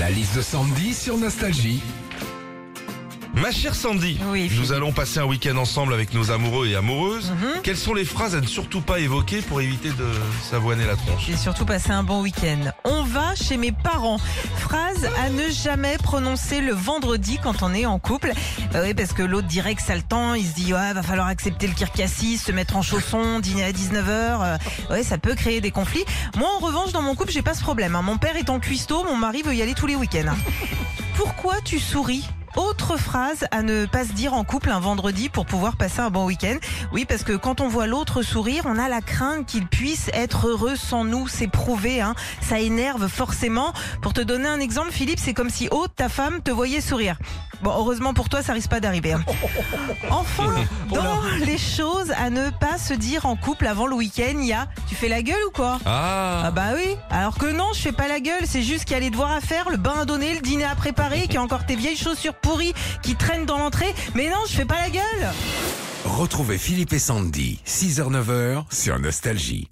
La liste de Sandy sur Nostalgie. Ma chère Sandy, Oui, nous allons passer un week-end ensemble avec nos amoureux et amoureuses. Mhm. Quelles sont les phrases à ne surtout pas évoquer pour éviter de s'avoiner la tronche? J'ai surtout passé un bon week-end. On va chez mes parents. Phrase à ne jamais prononcer le vendredi quand on est en couple. Bah oui, parce que l'autre dirait que ça le temps. Il se dit, ouais, va falloir accepter le kirkassis, se mettre en chaussons, dîner à 19h. ouais, ça peut créer des conflits. Moi, en revanche, dans mon couple, j'ai pas ce problème. hein. Mon père est en cuistot, mon mari veut y aller tous les week-ends. Pourquoi tu souris? Autre phrase à ne pas se dire en couple un vendredi pour pouvoir passer un bon week-end. Oui, parce que quand on voit l'autre sourire, on a la crainte qu'il puisse être heureux sans nous. C'est prouvé, hein. Ça énerve forcément. Pour te donner un exemple, Philippe, c'est comme si Aude, ta femme, te voyait sourire. Bon, heureusement pour toi, ça risque pas d'arriver. hein. Enfin, dans les choses à ne pas se dire en couple avant le week-end, il y a tu fais la gueule ou quoi? Ah, ah bah oui, alors que non, je fais pas la gueule, c'est juste qu'il y a les devoirs à faire, le bain à donner, le dîner à préparer, qu'il y a encore tes vieilles chaussures pourries qui traînent dans l'entrée. Mais non, je fais pas la gueule Retrouvez Philippe et Sandy, 6h-9h sur Nostalgie.